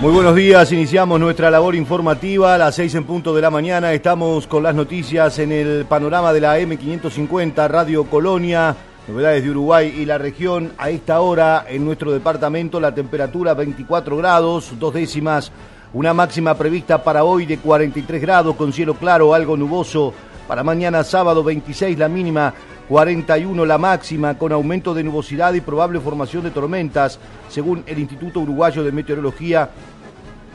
Muy buenos días, iniciamos nuestra labor informativa a las seis en punto de la mañana. Estamos con las noticias en el panorama de la M550 Radio Colonia, novedades de Uruguay y la región. A esta hora en nuestro departamento la temperatura 24 grados, dos décimas, una máxima prevista para hoy de 43 grados con cielo claro, algo nuboso. Para mañana sábado 26 la mínima, 41 la máxima, con aumento de nubosidad y probable formación de tormentas, según el Instituto Uruguayo de Meteorología,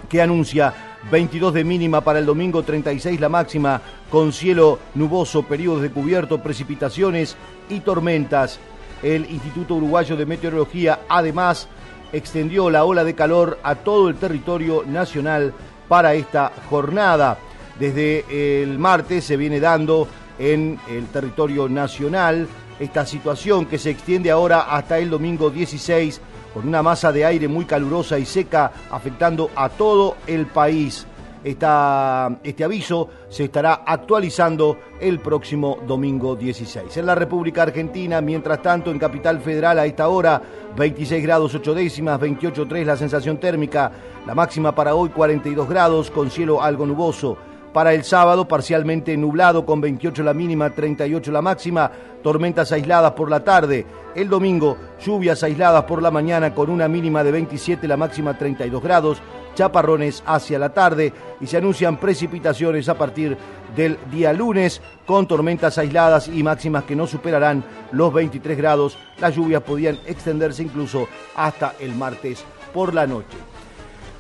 que anuncia 22 de mínima para el domingo, 36 la máxima, con cielo nuboso, periodos de cubierto, precipitaciones y tormentas. El Instituto Uruguayo de Meteorología además extendió la ola de calor a todo el territorio nacional para esta jornada. Desde el martes se viene dando en el territorio nacional. Esta situación que se extiende ahora hasta el domingo 16 con una masa de aire muy calurosa y seca afectando a todo el país. este aviso se estará actualizando el próximo domingo 16. En la República Argentina, mientras tanto, en Capital Federal a esta hora, 26 grados 8 décimas, 28.3 la sensación térmica, la máxima para hoy 42 grados con cielo algo nuboso. Para el sábado, parcialmente nublado con 28 la mínima, 38 la máxima, tormentas aisladas por la tarde. El domingo, lluvias aisladas por la mañana con una mínima de 27, la máxima 32 grados, chaparrones hacia la tarde y se anuncian precipitaciones a partir del día lunes con tormentas aisladas y máximas que no superarán los 23 grados. Las lluvias podían extenderse incluso hasta el martes por la noche.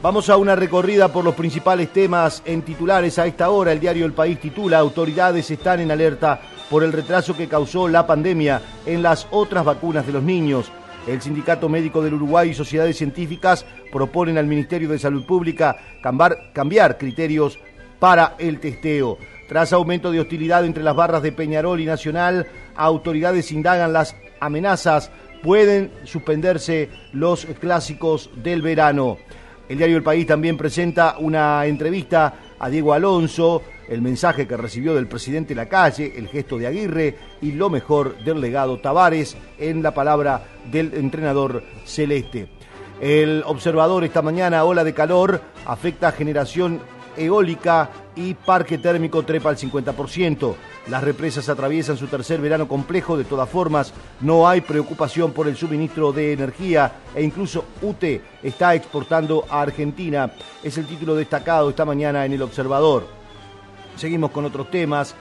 Vamos a una recorrida por los principales temas en titulares a esta hora. El diario El País titula, autoridades están en alerta por el retraso que causó la pandemia en las otras vacunas de los niños. El Sindicato Médico del Uruguay y sociedades científicas proponen al Ministerio de Salud Pública cambiar, criterios para el testeo. Tras aumento de hostilidad entre las barras de Peñarol y Nacional, autoridades indagan las amenazas. Pueden suspenderse los clásicos del verano. El diario El País también presenta una entrevista a Diego Alonso, el mensaje que recibió del presidente Lacalle, el gesto de Aguirre y lo mejor del legado Tavares en la palabra del entrenador celeste. El observador esta mañana, ola de calor, afecta a generación eólica y parque térmico trepa al 50%. Las represas atraviesan su tercer verano complejo, de todas formas no hay preocupación por el suministro de energía e incluso UTE está exportando a Argentina. Es el título destacado esta mañana en el Observador. Seguimos con otros temas.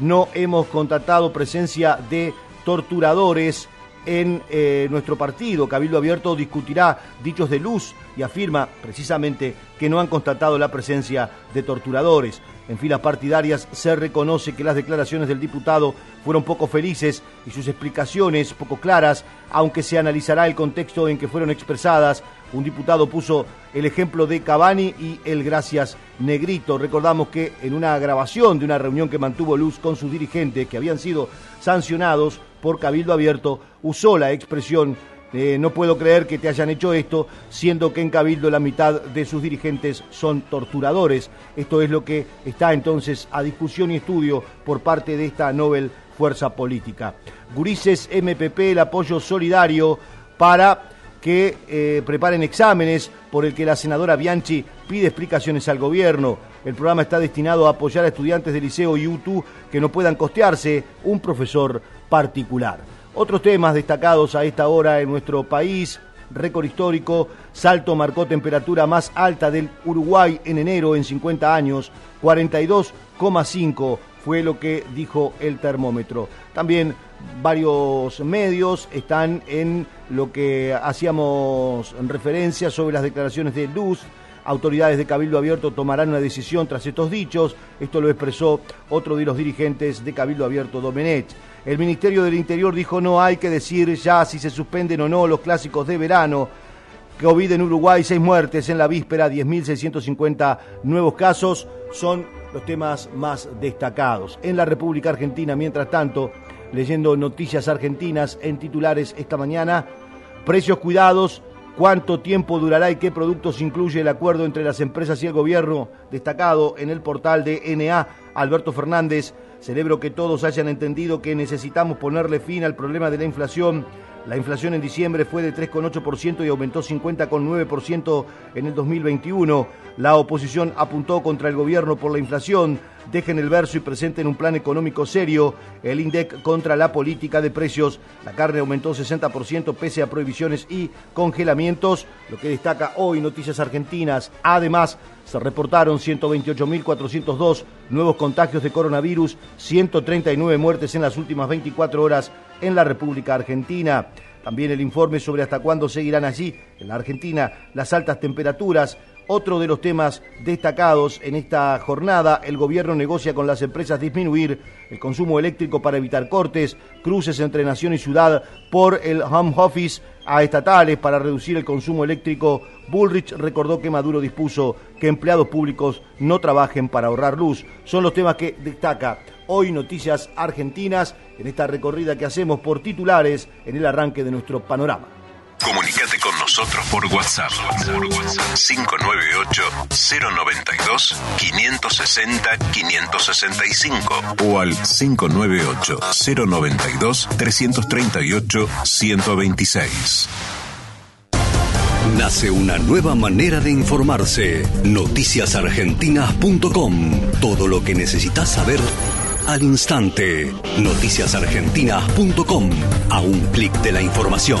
No hemos contatado presencia de torturadores en eh, nuestro partido. Cabildo Abierto discutirá dichos de luz y afirma precisamente que no han constatado la presencia de torturadores. En filas partidarias se reconoce que las declaraciones del diputado fueron poco felices y sus explicaciones poco claras, aunque se analizará el contexto en que fueron expresadas. Un diputado puso el ejemplo de Cavani y el gracias negrito. Recordamos que en una grabación de una reunión que mantuvo Luz con sus dirigentes que habían sido sancionados por Cabildo Abierto, usó la expresión eh, no puedo creer que te hayan hecho esto, siendo que en Cabildo la mitad de sus dirigentes son torturadores. Esto es lo que está entonces a discusión y estudio por parte de esta Nobel Fuerza Política. Gurises MPP, el apoyo solidario para que eh, preparen exámenes por el que la senadora Bianchi pide explicaciones al gobierno. El programa está destinado a apoyar a estudiantes del liceo y que no puedan costearse un profesor particular. Otros temas destacados a esta hora en nuestro país, récord histórico, Salto marcó temperatura más alta del Uruguay en enero en 50 años, 42,5 fue lo que dijo el termómetro. También varios medios están en lo que hacíamos referencia sobre las declaraciones de Luz. Autoridades de Cabildo Abierto tomarán una decisión tras estos dichos. Esto lo expresó otro de los dirigentes de Cabildo Abierto, Domenech. El Ministerio del Interior dijo no hay que decir ya si se suspenden o no los clásicos de verano. COVID en Uruguay, seis muertes en la víspera, 10.650 nuevos casos son los temas más destacados. En la República Argentina, mientras tanto, leyendo noticias argentinas en titulares esta mañana, precios cuidados, cuánto tiempo durará y qué productos incluye el acuerdo entre las empresas y el gobierno, destacado en el portal de NA, Alberto Fernández. Celebro que todos hayan entendido que necesitamos ponerle fin al problema de la inflación. La inflación en diciembre fue de 3,8% y aumentó 50,9% en el 2021. La oposición apuntó contra el gobierno por la inflación. Dejen el verso y presenten un plan económico serio. El INDEC contra la política de precios. La carne aumentó 60% pese a prohibiciones y congelamientos. Lo que destaca hoy Noticias Argentinas. Además, se reportaron 128.402 nuevos contagios de coronavirus, 139 muertes en las últimas 24 horas en la República Argentina. También el informe sobre hasta cuándo seguirán allí, en la Argentina, las altas temperaturas. Otro de los temas destacados en esta jornada, el gobierno negocia con las empresas disminuir el consumo eléctrico para evitar cortes, cruces entre nación y ciudad por el home office a estatales para reducir el consumo eléctrico. Bullrich recordó que Maduro dispuso que empleados públicos no trabajen para ahorrar luz. Son los temas que destaca hoy Noticias Argentinas en esta recorrida que hacemos por titulares en el arranque de nuestro panorama. Comunicate con nosotros por WhatsApp. Por WhatsApp 598-092-560-565 o al 598-092-338-126. Nace una nueva manera de informarse. Noticiasargentinas.com. Todo lo que necesitas saber al instante. Noticiasargentinas.com. A un clic de la información.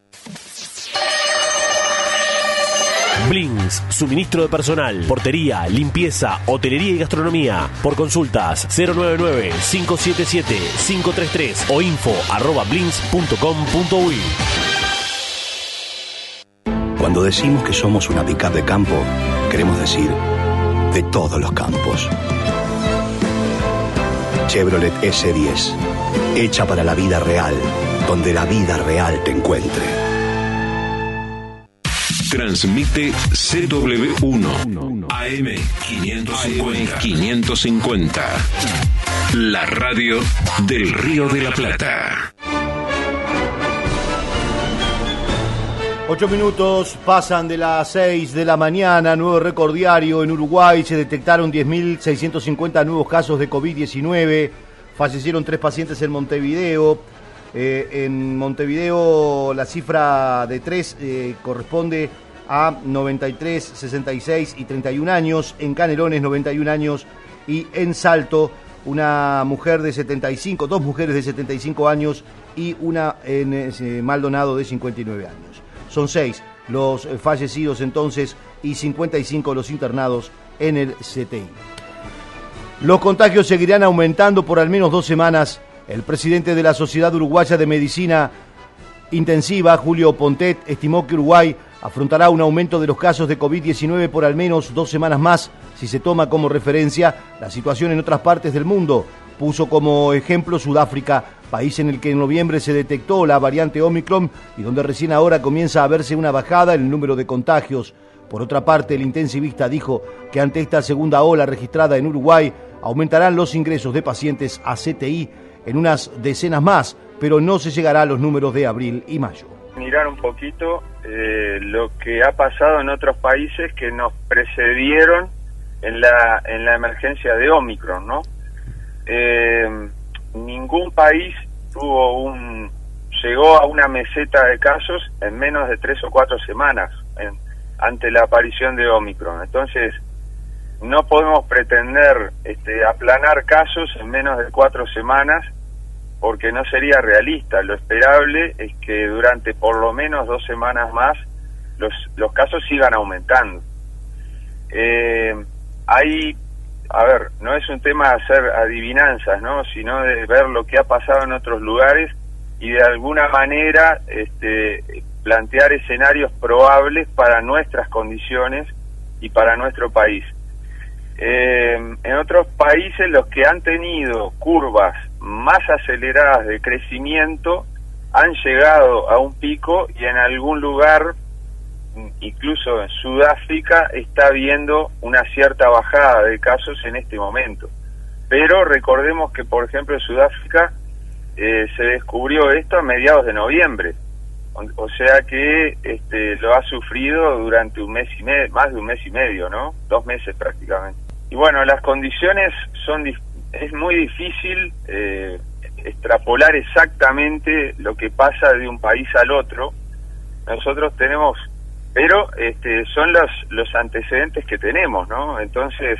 Blins, suministro de personal, portería, limpieza, hotelería y gastronomía. Por consultas 099-577-533 o info arroba Cuando decimos que somos una pickup de campo, queremos decir de todos los campos. Chevrolet S10, hecha para la vida real, donde la vida real te encuentre. Transmite CW1 AM 550. 550. La radio del Río de la Plata. Ocho minutos pasan de las seis de la mañana, nuevo récord diario en Uruguay, se detectaron 10.650 nuevos casos de COVID-19, fallecieron tres pacientes en Montevideo, eh, en Montevideo la cifra de tres eh, corresponde a 93, 66 y 31 años. En Canelones 91 años. Y en Salto una mujer de 75, dos mujeres de 75 años y una en eh, Maldonado de 59 años. Son seis los fallecidos entonces y 55 los internados en el CTI. Los contagios seguirán aumentando por al menos dos semanas el presidente de la Sociedad Uruguaya de Medicina Intensiva, Julio Pontet, estimó que Uruguay afrontará un aumento de los casos de COVID-19 por al menos dos semanas más si se toma como referencia la situación en otras partes del mundo. Puso como ejemplo Sudáfrica, país en el que en noviembre se detectó la variante Omicron y donde recién ahora comienza a verse una bajada en el número de contagios. Por otra parte, el intensivista dijo que ante esta segunda ola registrada en Uruguay aumentarán los ingresos de pacientes a CTI en unas decenas más, pero no se llegará a los números de abril y mayo. Mirar un poquito eh, lo que ha pasado en otros países que nos precedieron en la, en la emergencia de Omicron, ¿no? Eh, ningún país tuvo un llegó a una meseta de casos en menos de tres o cuatro semanas ante la aparición de Omicron. Entonces, no podemos pretender este, aplanar casos en menos de cuatro semanas porque no sería realista. Lo esperable es que durante por lo menos dos semanas más los, los casos sigan aumentando. Eh, hay, a ver, no es un tema de hacer adivinanzas, ¿no? sino de ver lo que ha pasado en otros lugares y de alguna manera este, plantear escenarios probables para nuestras condiciones y para nuestro país. Eh, en otros países los que han tenido curvas más aceleradas de crecimiento han llegado a un pico y en algún lugar, incluso en Sudáfrica, está habiendo una cierta bajada de casos en este momento. Pero recordemos que, por ejemplo, en Sudáfrica eh, se descubrió esto a mediados de noviembre. O, sea que este, lo ha sufrido durante un mes y medio, más de un mes y medio, ¿no? Dos meses prácticamente. Y bueno, las condiciones son es muy difícil eh, extrapolar exactamente lo que pasa de un país al otro. Nosotros tenemos, pero este, son los, los antecedentes que tenemos, ¿no? Entonces,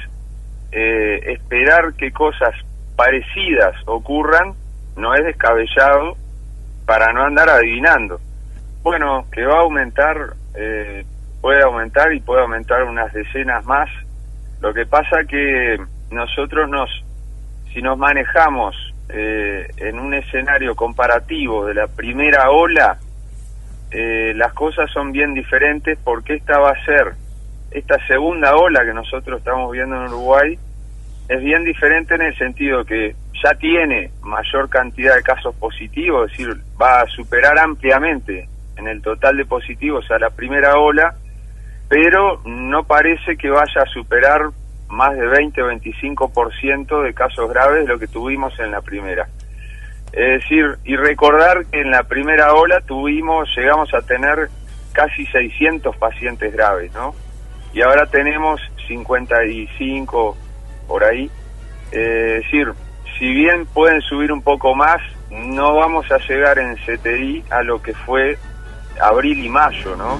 eh, esperar que cosas parecidas ocurran no es descabellado para no andar adivinando. Bueno, que va a aumentar, eh, puede aumentar y puede aumentar unas decenas más. Lo que pasa que nosotros nos si nos manejamos eh, en un escenario comparativo de la primera ola, eh, las cosas son bien diferentes porque esta va a ser, esta segunda ola que nosotros estamos viendo en Uruguay, es bien diferente en el sentido que ya tiene mayor cantidad de casos positivos, es decir, va a superar ampliamente en el total de positivos a la primera ola, pero no parece que vaya a superar más de 20 o 25% de casos graves lo que tuvimos en la primera. Es decir, y recordar que en la primera ola tuvimos, llegamos a tener casi 600 pacientes graves, ¿no? Y ahora tenemos 55 por ahí. es decir, si bien pueden subir un poco más, no vamos a llegar en CTI a lo que fue abril y mayo, ¿no?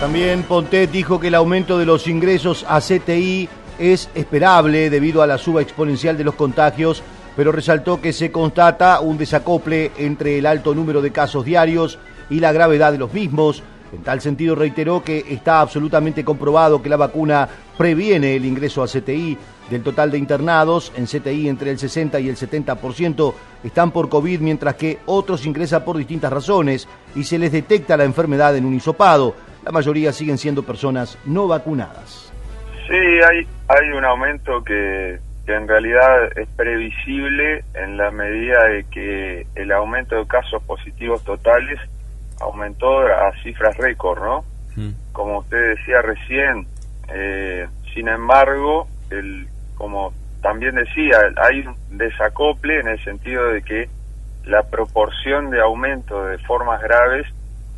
También Pontet dijo que el aumento de los ingresos a CTI es esperable debido a la suba exponencial de los contagios, pero resaltó que se constata un desacople entre el alto número de casos diarios y la gravedad de los mismos. En tal sentido reiteró que está absolutamente comprobado que la vacuna previene el ingreso a CTI. Del total de internados en CTI entre el 60 y el 70% están por COVID, mientras que otros ingresan por distintas razones y se les detecta la enfermedad en un hisopado. La mayoría siguen siendo personas no vacunadas. Sí, hay, hay un aumento que, en realidad es previsible en la medida de que el aumento de casos positivos totales aumentó a cifras récord, ¿no? Mm. Como usted decía recién, eh, sin embargo, el, como también decía, hay un desacople en el sentido de que la proporción de aumento de formas graves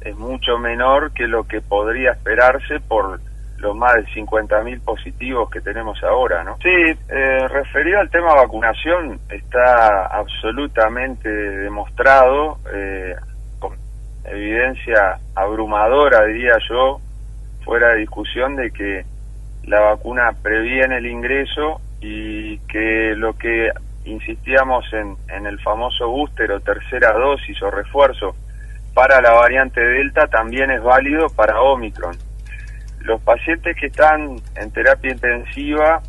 es mucho menor que lo que podría esperarse por los más de 50.000 positivos que tenemos ahora, ¿no? Sí, eh, referido al tema vacunación, está absolutamente demostrado, eh, con evidencia abrumadora, diría yo, fuera de discusión, de que la vacuna previene el ingreso y que lo que insistíamos en, en el famoso booster o tercera dosis o refuerzo para la variante Delta también es válido para Omicron. Los pacientes que están en terapia intensiva,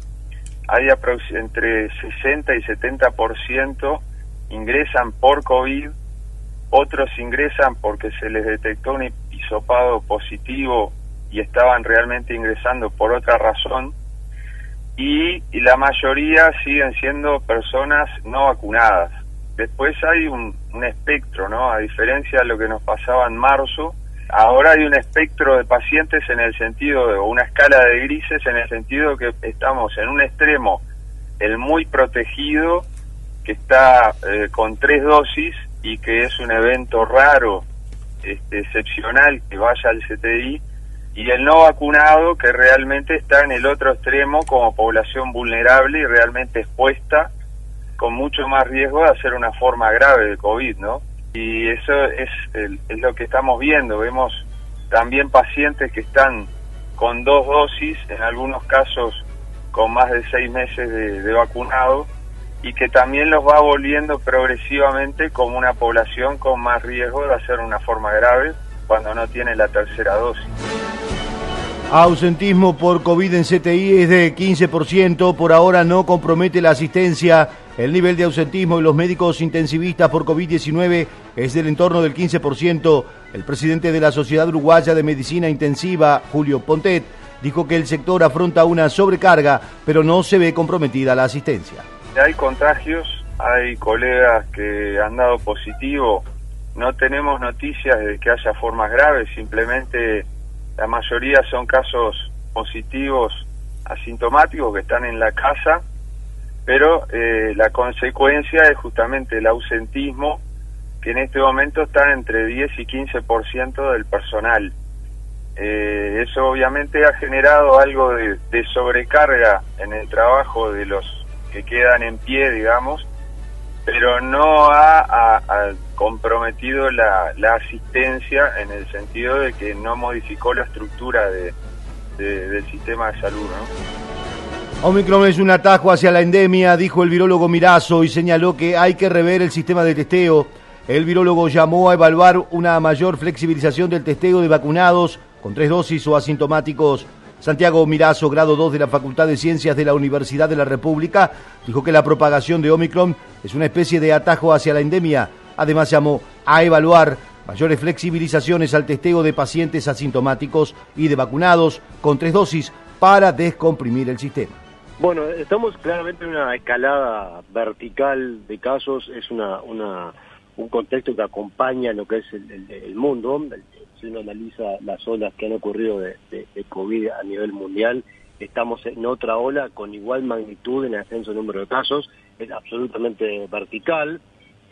hay entre 60 y 70% ingresan por COVID, otros ingresan porque se les detectó un hisopado positivo y estaban realmente ingresando por otra razón, y, la mayoría siguen siendo personas no vacunadas. Después hay un, espectro, ¿no? A diferencia de lo que nos pasaba en marzo, Ahora hay un espectro de pacientes en el sentido de, una escala de grises en el sentido que estamos en un extremo, el muy protegido, que está eh, con tres dosis y que es un evento raro, este, excepcional, que vaya al CTI, y el no vacunado, que realmente está en el otro extremo como población vulnerable y realmente expuesta, con mucho más riesgo de hacer una forma grave de COVID, ¿no? y eso es, es lo que estamos viendo. Vemos también pacientes que están con dos dosis, en algunos casos con más de seis meses de, vacunado, y que también los va volviendo progresivamente como una población con más riesgo de hacer una forma grave cuando no tiene la tercera dosis. Ausentismo por COVID en CTI es de 15%, por ahora no compromete la asistencia. El nivel de ausentismo y los médicos intensivistas por COVID-19 es del entorno del 15%. El presidente de la Sociedad Uruguaya de Medicina Intensiva, Julio Pontet, dijo que el sector afronta una sobrecarga, pero no se ve comprometida la asistencia. Hay contagios, hay colegas que han dado positivo, no tenemos noticias de que haya formas graves, simplemente la mayoría son casos positivos asintomáticos que están en la casa, pero eh, la consecuencia es justamente el ausentismo, que en este momento está entre 10 y 15% del personal. Eh, eso obviamente ha generado algo de, sobrecarga en el trabajo de los que quedan en pie, digamos, pero no ha, comprometido la, asistencia en el sentido de que no modificó la estructura de, del sistema de salud. Omicron es un atajo hacia la endemia, dijo el virólogo Mirazo y señaló que hay que rever el sistema de testeo. El virólogo llamó a evaluar una mayor flexibilización del testeo de vacunados con tres dosis o asintomáticos. Santiago Mirazo, grado 2 de la Facultad de Ciencias de la Universidad de la República, dijo que la propagación de Omicron es una especie de atajo hacia la endemia. Además llamó a evaluar mayores flexibilizaciones al testeo de pacientes asintomáticos y de vacunados con tres dosis para descomprimir el sistema. Bueno, estamos claramente en una escalada vertical de casos, es una, un contexto que acompaña lo que es el, mundo. Si uno analiza las olas que han ocurrido de, COVID a nivel mundial, estamos en otra ola con igual magnitud en el ascenso número de casos, es absolutamente vertical.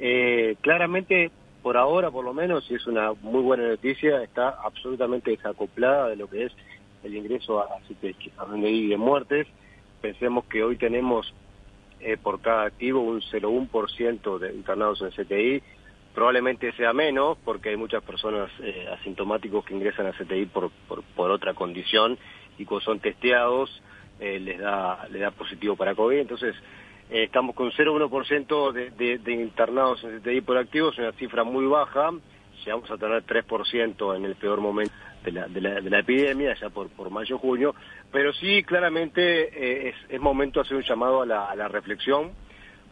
Eh, claramente, por ahora por lo menos, y es una muy buena noticia, está absolutamente desacoplada de lo que es el ingreso a, a CTI de muertes. Pensemos que hoy tenemos eh, por cada activo un 0,1% de internados en CTI. Probablemente sea menos porque hay muchas personas eh, asintomáticos que ingresan a CTI por, por, otra condición y cuando son testeados eh, les, da, les da positivo para COVID. Entonces, estamos con 0,1% de, de, de internados en CTI por activo, es una cifra muy baja. Llegamos a tener 3% en el peor momento de la, de la, de la epidemia, ya por, por mayo-junio, pero sí claramente eh, es, momento de hacer un llamado a la, reflexión,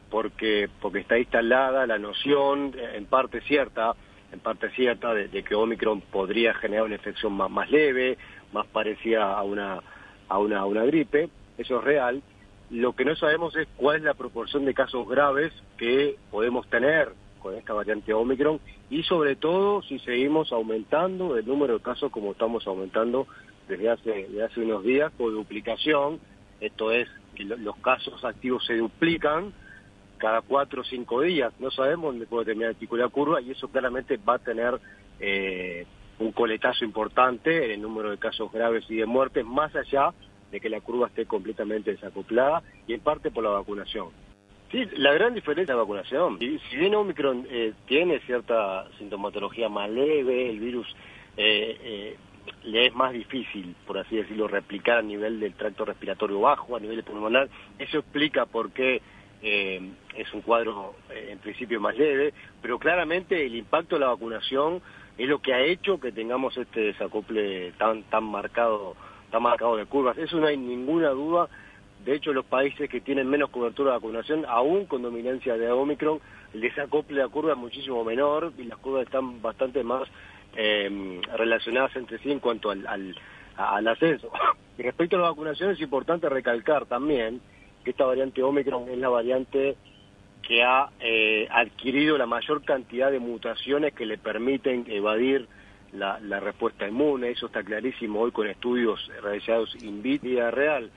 porque, porque está instalada la noción, eh, en parte cierta, en parte cierta, de, de, que Omicron podría generar una infección más, más leve, más parecida a una, a una gripe, eso es real. Lo que no sabemos es cuál es la proporción de casos graves que podemos tener con esta variante Omicron y sobre todo si seguimos aumentando el número de casos como estamos aumentando desde hace, hace unos días por duplicación, esto es que los casos activos se duplican cada cuatro o cinco días, no sabemos dónde puede terminar la curva y eso claramente va a tener eh, un coletazo importante en el número de casos graves y de muertes, más allá de que la curva esté completamente desacoplada y en parte por la vacunación. Sí, la gran diferencia es la vacunación. Si bien Omicron eh, tiene cierta sintomatología más leve, el virus eh, eh, le es más difícil, por así decirlo, replicar a nivel del tracto respiratorio bajo, a nivel pulmonar. Eso explica por qué es un cuadro en principio más leve, pero claramente el impacto de la vacunación es lo que ha hecho que tengamos este desacople tan tan marcado, tan marcado de curvas. Eso no hay ninguna duda de hecho, los países que tienen menos cobertura de vacunación, aún con dominancia de Omicron, el desacople de la curva muchísimo menor y las curvas están bastante más em, relacionadas entre sí en cuanto al, al, ascenso. Y respecto a la vacunación es importante recalcar también que esta variante Omicron es la variante que ha eh, adquirido la mayor cantidad de mutaciones que le permiten evadir la, respuesta inmune. Eso está clarísimo hoy con estudios realizados in vitro real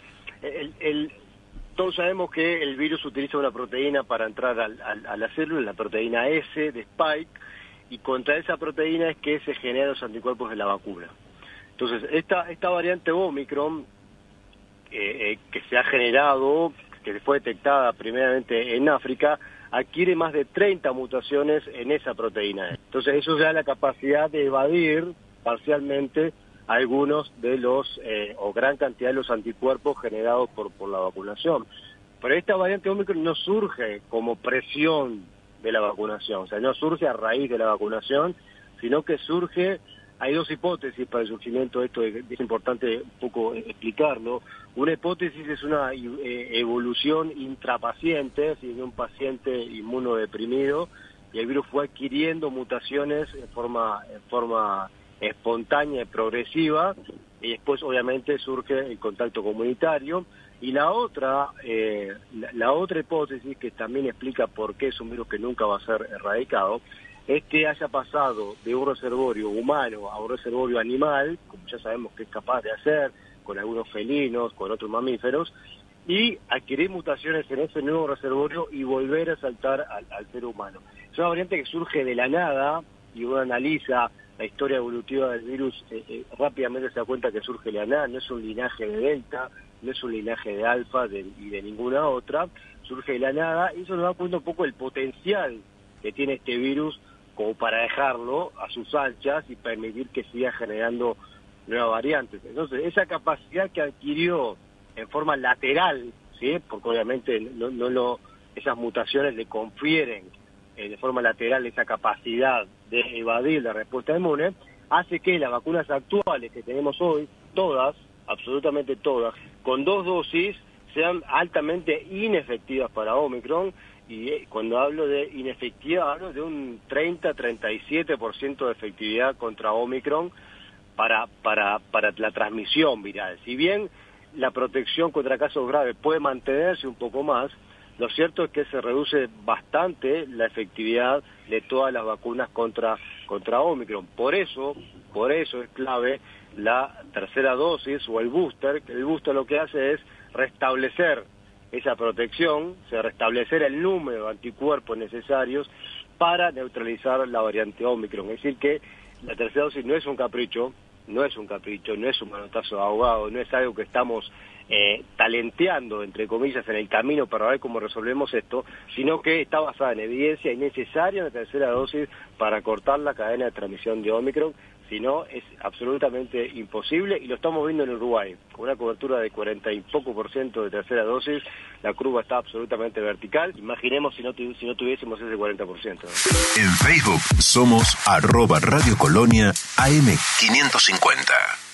todos sabemos que el virus utiliza una proteína para entrar a la célula, la proteína S de Spike, y contra esa proteína es que se generan los anticuerpos de la vacuna. Entonces, esta, esta variante Omicron, eh, eh, que se ha generado, que fue detectada primeramente en África, adquiere más de 30 mutaciones en esa proteína. Entonces, eso ya da la capacidad de evadir parcialmente algunos de los, eh, o gran cantidad de los anticuerpos generados por, por la vacunación. Pero esta variante Omicron no surge como presión de la vacunación, o sea, no surge a raíz de la vacunación, sino que surge, hay dos hipótesis para el surgimiento de esto, es importante un poco explicarlo. Una hipótesis es una eh, evolución intrapaciente, de un paciente inmunodeprimido, y el virus fue adquiriendo mutaciones en forma, en forma espontánea y progresiva, y después obviamente surge el contacto comunitario. Y la otra, eh, la, otra hipótesis que también explica por qué es un virus que nunca va a ser erradicado, es que haya pasado de un reservorio humano a un reservorio animal, como ya sabemos que es capaz de hacer con algunos felinos, con otros mamíferos, y adquirir mutaciones en ese nuevo reservorio y volver a saltar al, ser humano. Es una variante que surge de la nada y uno analiza la historia evolutiva del virus, eh, eh, rápidamente se da cuenta que surge de la nada, no es un linaje de delta, no es un linaje de alfa y de ninguna otra, surge de la nada y eso nos da cuenta un poco el potencial que tiene este virus como para dejarlo a sus anchas y permitir que siga generando nuevas variantes. Entonces, esa capacidad que adquirió en forma lateral, ¿sí? porque obviamente no, no lo, esas mutaciones le confieren eh, de forma lateral esa capacidad de evadir la respuesta inmune, hace que las vacunas actuales que tenemos hoy, todas, absolutamente todas, con dos dosis, sean altamente inefectivas para Omicron, y eh, cuando hablo de inefectividad, hablo de un 30-37% de efectividad contra Omicron para, para, para la transmisión viral. Si bien la protección contra casos graves puede mantenerse un poco más, lo cierto es que se reduce bastante la efectividad de todas las vacunas contra, contra Omicron. Por eso, por eso es clave la tercera dosis o el booster, el booster lo que hace es restablecer esa protección, se restablecer el número de anticuerpos necesarios para neutralizar la variante Omicron. Es decir, que la tercera dosis no es un capricho, no es un capricho, no es un manotazo de ahogado, no es algo que estamos eh, talenteando, entre comillas, en el camino para ver cómo resolvemos esto, sino que está basada en evidencia y necesaria una tercera dosis para cortar la cadena de transmisión de Omicron, si no es absolutamente imposible y lo estamos viendo en Uruguay, con una cobertura de 40 y poco por ciento de tercera dosis, la curva está absolutamente vertical, imaginemos si no, si no tuviésemos ese 40%. En Facebook somos arroba Radio Colonia AM550.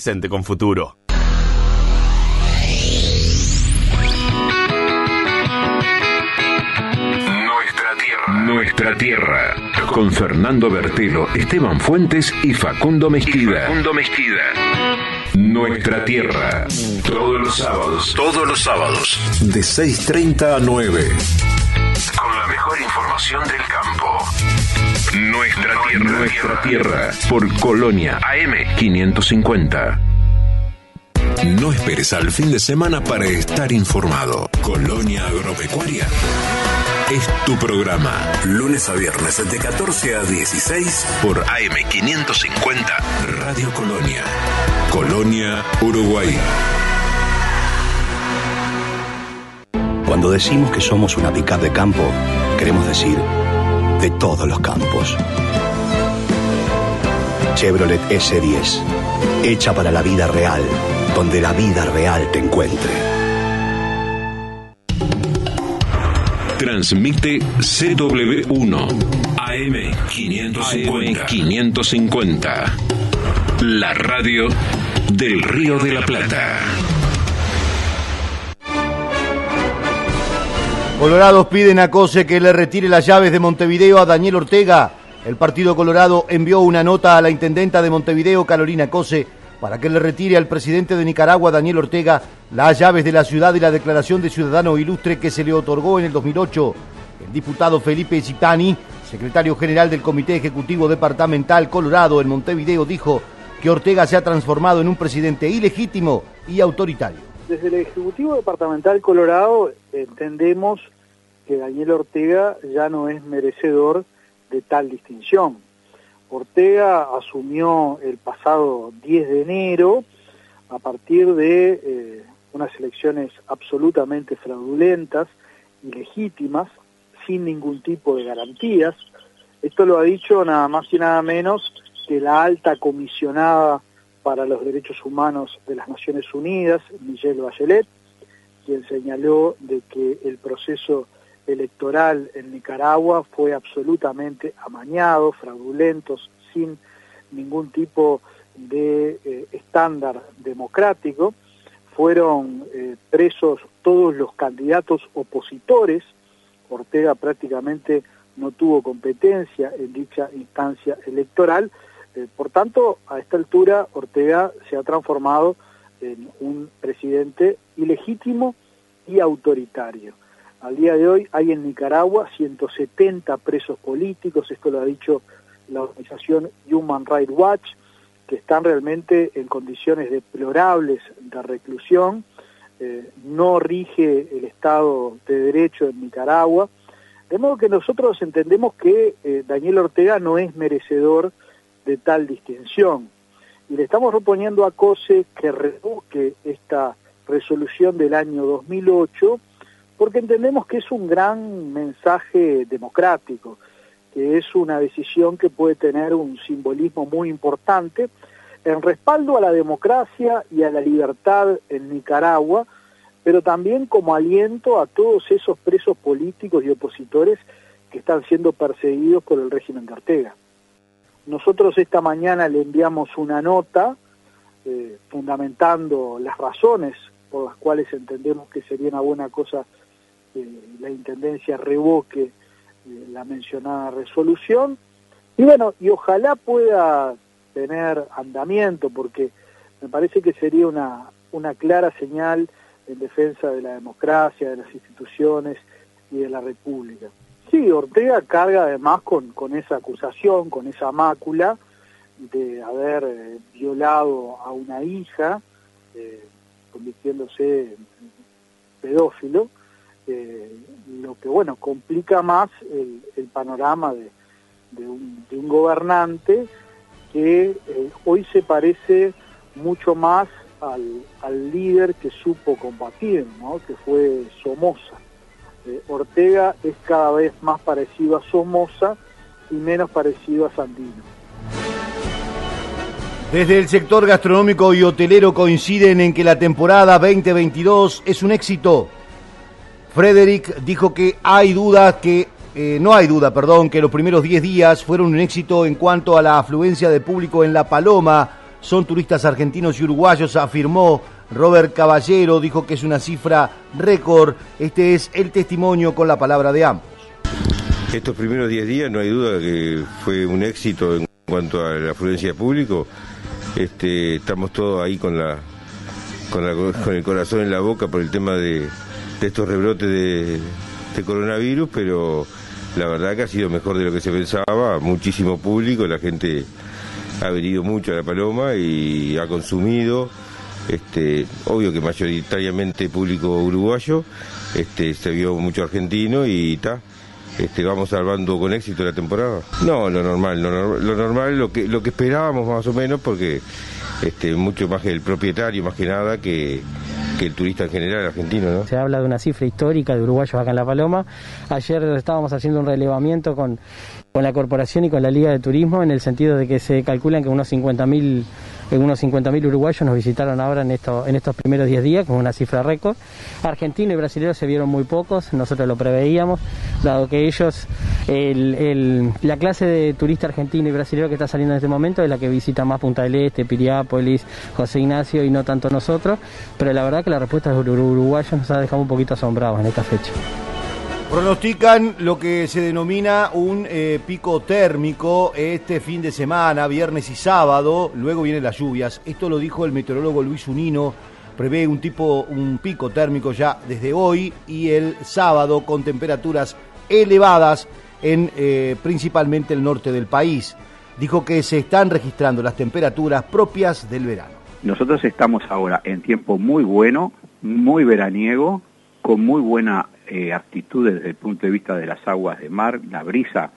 presente con futuro. Nuestra tierra. Nuestra tierra. Con Fernando Bertelo, Esteban Fuentes y Facundo Mezquida. Facundo Mezquida. Nuestra tierra. Todos los sábados. Todos los sábados. De 6.30 a 9. Con la mejor información del campo. Nuestra tierra. Nuestra tierra. Por Colonia AM550. No esperes al fin de semana para estar informado. Colonia Agropecuaria es tu programa. Lunes a viernes de 14 a 16 por AM550 Radio Colonia. Colonia, Uruguay. Cuando decimos que somos una pickup de campo, queremos decir de todos los campos. Chevrolet S10, hecha para la vida real, donde la vida real te encuentre. Transmite CW1 AM550. 550. La radio del Río de la Plata. Colorados piden a Cose que le retire las llaves de Montevideo a Daniel Ortega. El Partido Colorado envió una nota a la intendenta de Montevideo, Carolina Cose, para que le retire al presidente de Nicaragua, Daniel Ortega, las llaves de la ciudad y la declaración de ciudadano ilustre que se le otorgó en el 2008. El diputado Felipe Zipani, secretario general del Comité Ejecutivo Departamental Colorado en Montevideo, dijo que Ortega se ha transformado en un presidente ilegítimo y autoritario. Desde el Ejecutivo Departamental Colorado entendemos que Daniel Ortega ya no es merecedor de tal distinción. Ortega asumió el pasado 10 de enero a partir de eh, unas elecciones absolutamente fraudulentas, ilegítimas, sin ningún tipo de garantías. Esto lo ha dicho nada más y nada menos que la alta comisionada para los Derechos Humanos de las Naciones Unidas, Michelle Bachelet, quien señaló de que el proceso electoral en Nicaragua fue absolutamente amañado, fraudulento, sin ningún tipo de eh, estándar democrático. Fueron eh, presos todos los candidatos opositores. Ortega prácticamente no tuvo competencia en dicha instancia electoral eh, por tanto, a esta altura, Ortega se ha transformado en un presidente ilegítimo y autoritario. Al día de hoy hay en Nicaragua 170 presos políticos, esto lo ha dicho la organización Human Rights Watch, que están realmente en condiciones deplorables de reclusión, eh, no rige el Estado de Derecho en Nicaragua, de modo que nosotros entendemos que eh, Daniel Ortega no es merecedor de tal distinción. Y le estamos proponiendo a COSE que revoque esta resolución del año 2008 porque entendemos que es un gran mensaje democrático, que es una decisión que puede tener un simbolismo muy importante en respaldo a la democracia y a la libertad en Nicaragua, pero también como aliento a todos esos presos políticos y opositores que están siendo perseguidos por el régimen de Ortega. Nosotros esta mañana le enviamos una nota eh, fundamentando las razones por las cuales entendemos que sería una buena cosa que la Intendencia revoque eh, la mencionada resolución. Y bueno, y ojalá pueda tener andamiento, porque me parece que sería una, una clara señal en defensa de la democracia, de las instituciones y de la República. Sí, Ortega carga además con, esa acusación, con esa mácula de haber eh, violado a una hija, eh, convirtiéndose en pedófilo, eh, lo que bueno complica más el, panorama de, un, gobernante que hoy se parece mucho más al, al líder que supo combatir, ¿no? que fue Somoza. Eh, Ortega es cada vez más parecido a Somoza y menos parecido a Sandino. Desde el sector gastronómico y hotelero coinciden en que la temporada 2022 es un éxito. Frederick dijo que hay dudas que eh, no hay duda, perdón, que los primeros 10 días fueron un éxito en cuanto a la afluencia de público en La Paloma. Son turistas argentinos y uruguayos, afirmó Robert Caballero dijo que es una cifra récord. Este es el testimonio con la palabra de ambos. Estos primeros 10 días no hay duda que fue un éxito en cuanto a la afluencia de público. Este, estamos todos ahí con, el corazón en la boca por el tema de, estos rebrotes de coronavirus, pero la verdad que ha sido mejor de lo que se pensaba, muchísimo público, la gente ha venido mucho a La Paloma y ha consumido este, obvio que mayoritariamente público uruguayo, este, se vio mucho argentino y está. Vamos salvando con éxito la temporada. No, lo normal, lo, normal, lo que, lo que esperábamos más o menos, porque este, mucho más que el propietario, más que nada, que, que el turista en general argentino. ¿no? Se habla de una cifra histórica de uruguayos acá en La Paloma. Ayer estábamos haciendo un relevamiento con, con la corporación y con la Liga de Turismo en el sentido de que se calculan que unos 50.000 unos 50.000 uruguayos nos visitaron ahora en, esto, en estos primeros 10 días, con una cifra récord. Argentinos y brasileños se vieron muy pocos, nosotros lo preveíamos, dado que ellos, la clase de turista argentino y brasileño que está saliendo en este momento es la que visita más Punta del Este, Piriápolis, José Ignacio y no tanto nosotros, pero la verdad que la respuesta de los uruguayos nos ha dejado un poquito asombrados en esta fecha. Pronostican lo que se denomina un eh, pico térmico este fin de semana, viernes y sábado, luego vienen las lluvias. Esto lo dijo el meteorólogo Luis Unino, prevé un tipo un pico térmico ya desde hoy y el sábado con temperaturas elevadas en eh, principalmente el norte del país. Dijo que se están registrando las temperaturas propias del verano. Nosotros estamos ahora en tiempo muy bueno muy veraniego, con muy buena eh, actitud desde el punto de vista de las aguas de mar, la brisa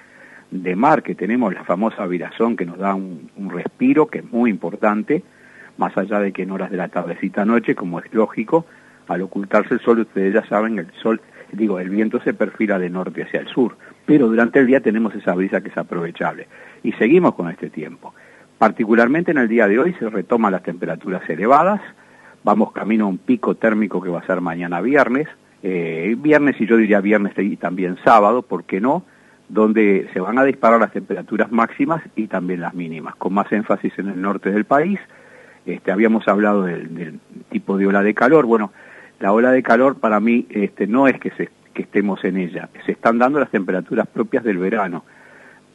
de mar que tenemos, la famosa virazón que nos da un, un respiro, que es muy importante, más allá de que en horas de la tardecita noche, como es lógico, al ocultarse el sol, ustedes ya saben, el sol, digo, el viento se perfila de norte hacia el sur, pero durante el día tenemos esa brisa que es aprovechable. Y seguimos con este tiempo. Particularmente en el día de hoy se retoman las temperaturas elevadas, vamos camino a un pico térmico que va a ser mañana viernes, eh, viernes y yo diría viernes y también sábado, ¿por qué no? Donde se van a disparar las temperaturas máximas y también las mínimas, con más énfasis en el norte del país. Este, habíamos hablado del, tipo de ola de calor, bueno, la ola de calor para mí este, no es que, se, que estemos en ella, se están dando las temperaturas propias del verano.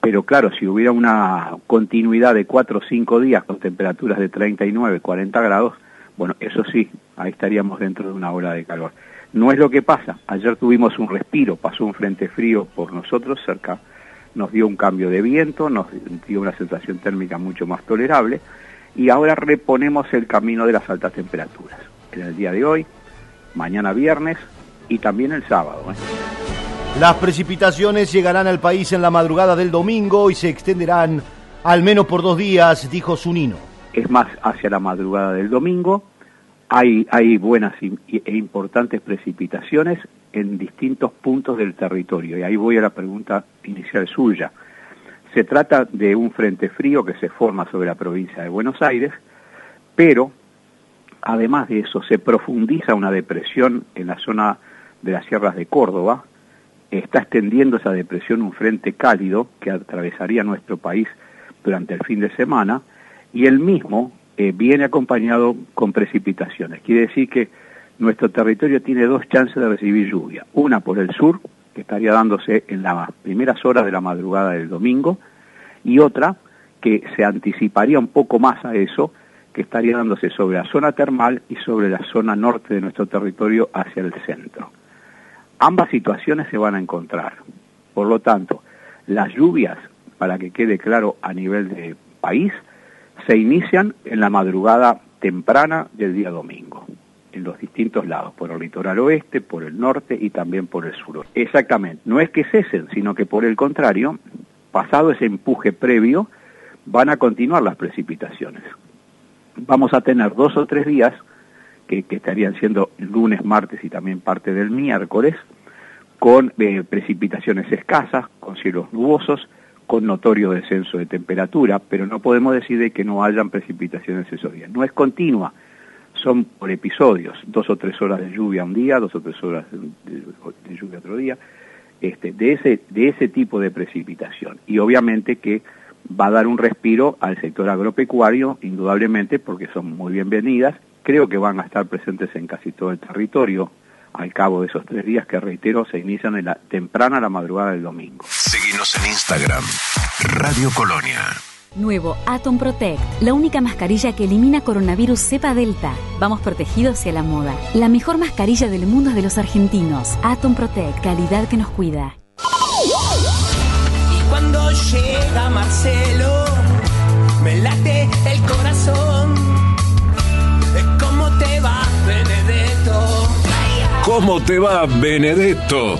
Pero claro, si hubiera una continuidad de cuatro o cinco días con temperaturas de 39, 40 grados, bueno, eso sí, ahí estaríamos dentro de una ola de calor. No es lo que pasa. Ayer tuvimos un respiro, pasó un frente frío por nosotros cerca, nos dio un cambio de viento, nos dio una sensación térmica mucho más tolerable y ahora reponemos el camino de las altas temperaturas. En el día de hoy mañana viernes y también el sábado. ¿eh? Las precipitaciones llegarán al país en la madrugada del domingo y se extenderán al menos por dos días, dijo Zunino. Es más, hacia la madrugada del domingo hay, hay buenas e importantes precipitaciones en distintos puntos del territorio. Y ahí voy a la pregunta inicial suya. Se trata de un frente frío que se forma sobre la provincia de Buenos Aires, pero Además de eso, se profundiza una depresión en la zona de las sierras de Córdoba, está extendiendo esa depresión un frente cálido que atravesaría nuestro país durante el fin de semana y el mismo eh, viene acompañado con precipitaciones. Quiere decir que nuestro territorio tiene dos chances de recibir lluvia. Una por el sur, que estaría dándose en las primeras horas de la madrugada del domingo, y otra que se anticiparía un poco más a eso, que estaría dándose sobre la zona termal y sobre la zona norte de nuestro territorio hacia el centro. Ambas situaciones se van a encontrar. Por lo tanto, las lluvias, para que quede claro a nivel de país, se inician en la madrugada temprana del día domingo, en los distintos lados, por el litoral oeste, por el norte y también por el sur. Exactamente, no es que cesen, sino que por el contrario, pasado ese empuje previo, van a continuar las precipitaciones vamos a tener dos o tres días, que, estarían siendo lunes, martes y también parte del miércoles, con eh, precipitaciones escasas, con cielos nubosos, con notorio descenso de temperatura, pero no podemos decir de que no hayan precipitaciones esos días. No es continua, son por episodios, dos o tres horas de lluvia un día, dos o tres horas de, lluvia otro día, este, de, ese, de ese tipo de precipitación. Y obviamente que va a dar un respiro al sector agropecuario, indudablemente, porque son muy bienvenidas. Creo que van a estar presentes en casi todo el territorio al cabo de esos tres días que, reitero, se inician en la temprana la madrugada del domingo. Seguimos en Instagram, Radio Colonia. Nuevo Atom Protect, la única mascarilla que elimina coronavirus cepa delta. Vamos protegidos hacia la moda. La mejor mascarilla del mundo es de los argentinos. Atom Protect, calidad que nos cuida cuando llega Marcelo, me late el corazón. ¿Cómo te va, Benedetto? ¿Cómo te va, Benedetto?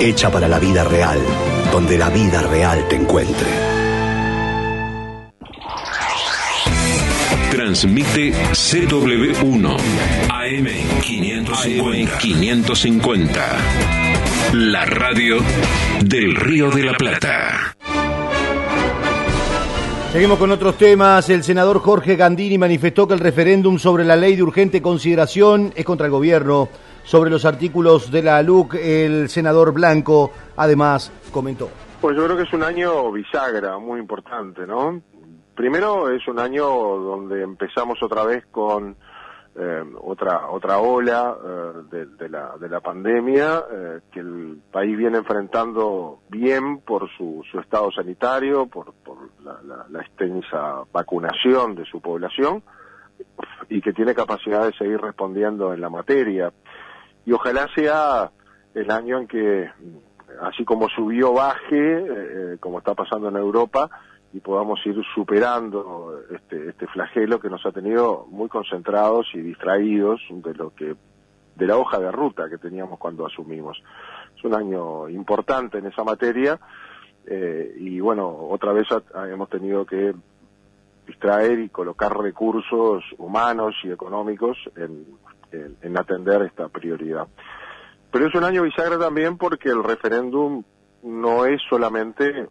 hecha para la vida real, donde la vida real te encuentre. Transmite CW1 AM 550. La radio del Río de la Plata. Seguimos con otros temas. El senador Jorge Gandini manifestó que el referéndum sobre la ley de urgente consideración es contra el gobierno. Sobre los artículos de la LUC, el senador Blanco además comentó. Pues yo creo que es un año bisagra muy importante, ¿no? Primero es un año donde empezamos otra vez con eh, otra otra ola eh, de, la, de la pandemia eh, que el país viene enfrentando bien por su, su estado sanitario, por, por la, la, la, extensa vacunación de su población y que tiene capacidad de seguir respondiendo en la materia. Y ojalá sea el año en que, así como subió, baje, como está pasando en Europa, y podamos ir superando este, este flagelo que nos ha tenido muy concentrados y distraídos de lo que de la hoja de ruta que teníamos cuando asumimos. Es un año importante en esa materia eh, y bueno, otra vez hemos tenido que distraer y colocar recursos humanos y económicos en, en, en atender esta prioridad. Pero es un año bisagra también porque el referéndum no es solamente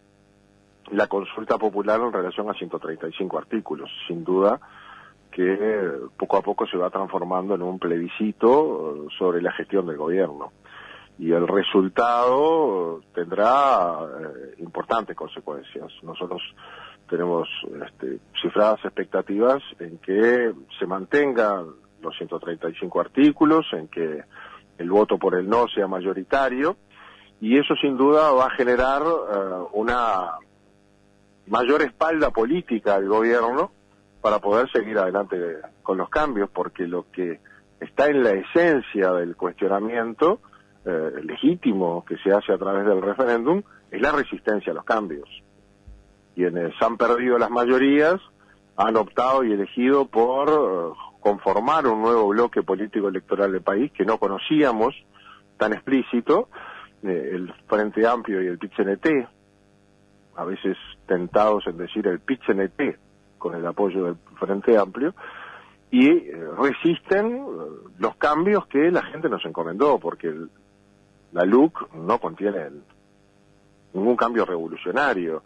la consulta popular en relación a 135 artículos. Sin duda que poco a poco se va transformando en un plebiscito sobre la gestión del gobierno. Y el resultado tendrá eh, importantes consecuencias. Nosotros tenemos este, cifradas expectativas en que se mantengan los 135 artículos, en que el voto por el no sea mayoritario, y eso sin duda va a generar uh, una mayor espalda política al gobierno para poder seguir adelante con los cambios, porque lo que está en la esencia del cuestionamiento eh, legítimo que se hace a través del referéndum es la resistencia a los cambios. Quienes han perdido las mayorías han optado y elegido por eh, conformar un nuevo bloque político electoral del país que no conocíamos tan explícito, eh, el Frente Amplio y el PIT-CNT, a veces tentados en decir el PIT-CNT, con el apoyo del Frente Amplio, y eh, resisten eh, los cambios que la gente nos encomendó, porque el, la LUC no contiene ningún cambio revolucionario,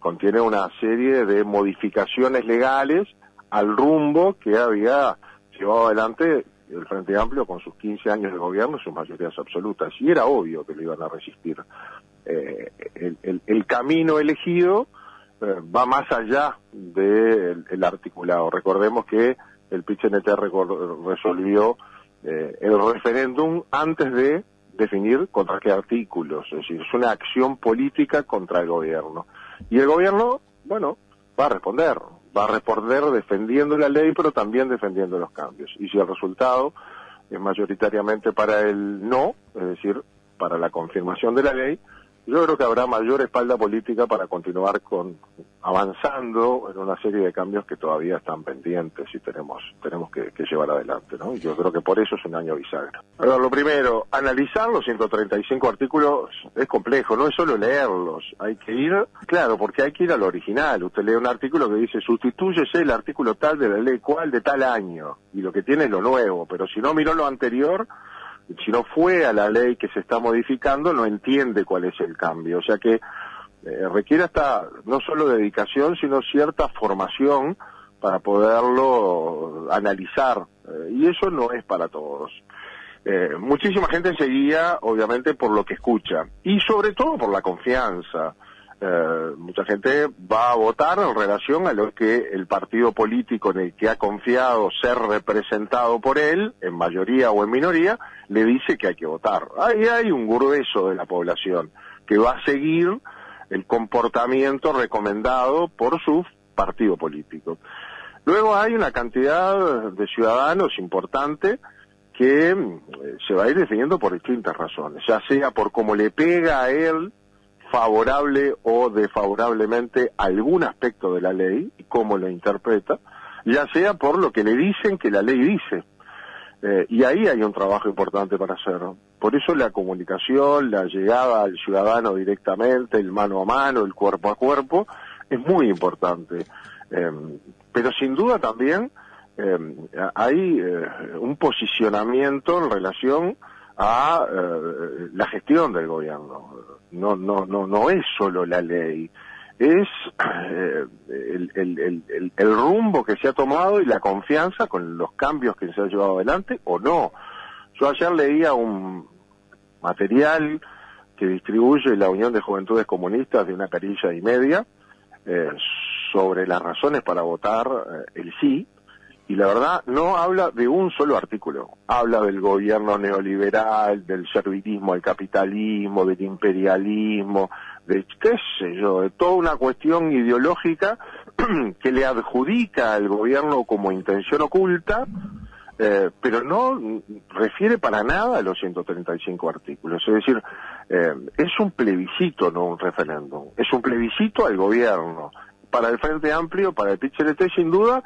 contiene una serie de modificaciones legales al rumbo que había llevado adelante el Frente Amplio con sus 15 años de gobierno y sus mayorías absolutas, y era obvio que lo iban a resistir eh, el, camino elegido eh, va más allá del el articulado. Recordemos que el PICNT resolvió eh, el referéndum antes de definir contra qué artículos, es decir, es una acción política contra el gobierno. Y el gobierno, bueno, va a responder, va a responder defendiendo la ley, pero también defendiendo los cambios. Y si el resultado es mayoritariamente para el no, es decir, para la confirmación de la ley, yo creo que habrá mayor espalda política para continuar con avanzando en una serie de cambios que todavía están pendientes y tenemos tenemos que, llevar adelante, ¿no? Yo creo que por eso es un año bisagra. Ahora, lo primero, analizar los 135 artículos es complejo, no es solo leerlos, hay que ir, claro, porque hay que ir al original. Usted lee un artículo que dice sustitúyese el artículo tal de la ley cual de tal año y lo que tiene es lo nuevo, pero si no miró lo anterior si no fue a la ley que se está modificando, no entiende cuál es el cambio. O sea que eh, requiere hasta no solo dedicación, sino cierta formación para poderlo analizar. Eh, y eso no es para todos. Eh, muchísima gente seguía, obviamente, por lo que escucha. Y sobre todo por la confianza. Eh, mucha gente va a votar en relación a lo que el partido político en el que ha confiado ser representado por él, en mayoría o en minoría, le dice que hay que votar. Ahí hay un grueso de la población que va a seguir el comportamiento recomendado por su partido político. Luego hay una cantidad de ciudadanos importante que eh, se va a ir definiendo por distintas razones, ya sea por cómo le pega a él favorable o desfavorablemente algún aspecto de la ley y cómo lo interpreta, ya sea por lo que le dicen que la ley dice. Eh, y ahí hay un trabajo importante para hacer. Por eso la comunicación, la llegada al ciudadano directamente, el mano a mano, el cuerpo a cuerpo, es muy importante. Eh, pero sin duda también eh, hay un posicionamiento en relación a eh, la gestión del gobierno. No, no, no, no es solo la ley, es eh, el, el, rumbo que se ha tomado y la confianza con los cambios que se han llevado adelante o no. Yo ayer leía un material que distribuye la Unión de Juventudes Comunistas de una carilla y media eh, sobre las razones para votar eh, el sí, y la verdad no habla de un solo artículo. Habla del gobierno neoliberal, del servilismo al capitalismo, del imperialismo, de qué sé yo, de toda una cuestión ideológica que le adjudica al gobierno como intención oculta, eh, pero no refiere para nada a los 135 artículos. Es decir, eh, es un plebiscito, no un referéndum. Es un plebiscito al gobierno. Para el Frente Amplio, para el PCLT, sin duda,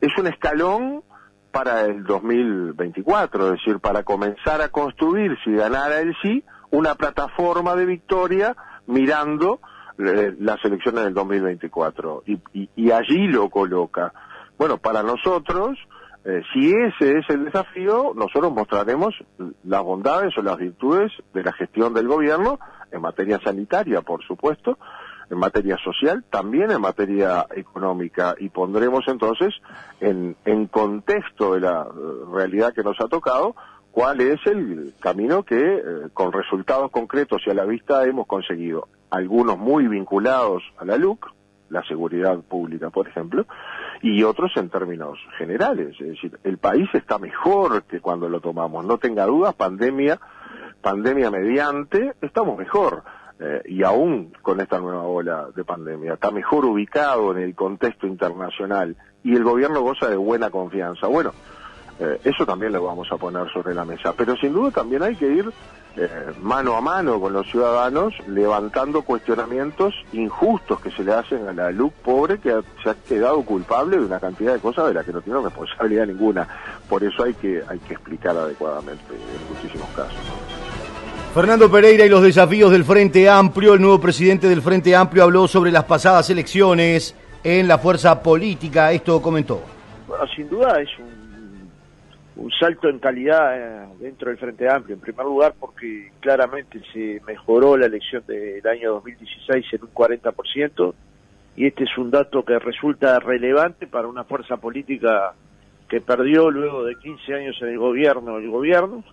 es un escalón para el 2024, es decir, para comenzar a construir, si ganara el sí, una plataforma de victoria mirando eh, las elecciones del 2024. Y, y, y, allí lo coloca. Bueno, para nosotros, eh, si ese es el desafío, nosotros mostraremos las bondades o las virtudes de la gestión del gobierno en materia sanitaria, por supuesto, en materia social, también en materia económica y pondremos entonces en, en contexto de la eh, realidad que nos ha tocado cuál es el camino que eh, con resultados concretos y a la vista hemos conseguido. Algunos muy vinculados a la LUC, la seguridad pública, por ejemplo, y otros en términos generales. Es decir, el país está mejor que cuando lo tomamos. No tenga dudas, pandemia, pandemia mediante, estamos mejor. Eh, y aún con esta nueva ola de pandemia, está mejor ubicado en el contexto internacional y el gobierno goza de buena confianza. Bueno, eh, eso también lo vamos a poner sobre la mesa, pero sin duda también hay que ir eh, mano a mano con los ciudadanos, levantando cuestionamientos injustos que se le hacen a la LUC pobre que se ha quedado culpable de una cantidad de cosas de las que no tiene responsabilidad ninguna. Por eso hay que, hay que explicar adecuadamente en muchísimos casos. Fernando Pereira y los desafíos del Frente Amplio. El nuevo presidente del Frente Amplio habló sobre las pasadas elecciones en la fuerza política. Esto comentó. Bueno, sin duda es un, un salto en calidad eh, dentro del Frente Amplio. En primer lugar, porque claramente se mejoró la elección del año 2016 en un 40%, y este es un dato que resulta relevante para una fuerza política que perdió luego de 15 años en el gobierno el gobierno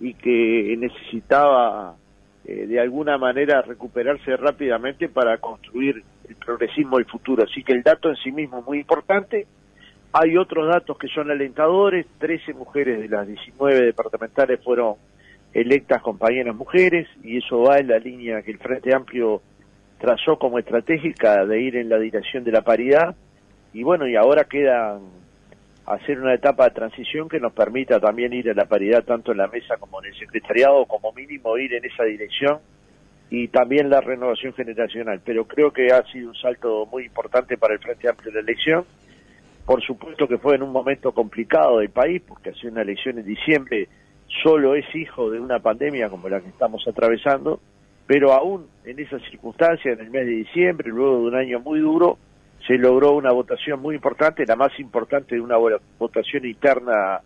y que necesitaba eh, de alguna manera recuperarse rápidamente para construir el progresismo del futuro. Así que el dato en sí mismo es muy importante. Hay otros datos que son alentadores. 13 mujeres de las 19 departamentales fueron electas compañeras mujeres y eso va en la línea que el Frente Amplio trazó como estratégica de ir en la dirección de la paridad. Y bueno, y ahora quedan hacer una etapa de transición que nos permita también ir a la paridad tanto en la mesa como en el secretariado, como mínimo ir en esa dirección y también la renovación generacional. Pero creo que ha sido un salto muy importante para el Frente Amplio de la elección. Por supuesto que fue en un momento complicado del país, porque hacer una elección en diciembre solo es hijo de una pandemia como la que estamos atravesando, pero aún en esas circunstancias, en el mes de diciembre, luego de un año muy duro, se logró una votación muy importante, la más importante de una votación interna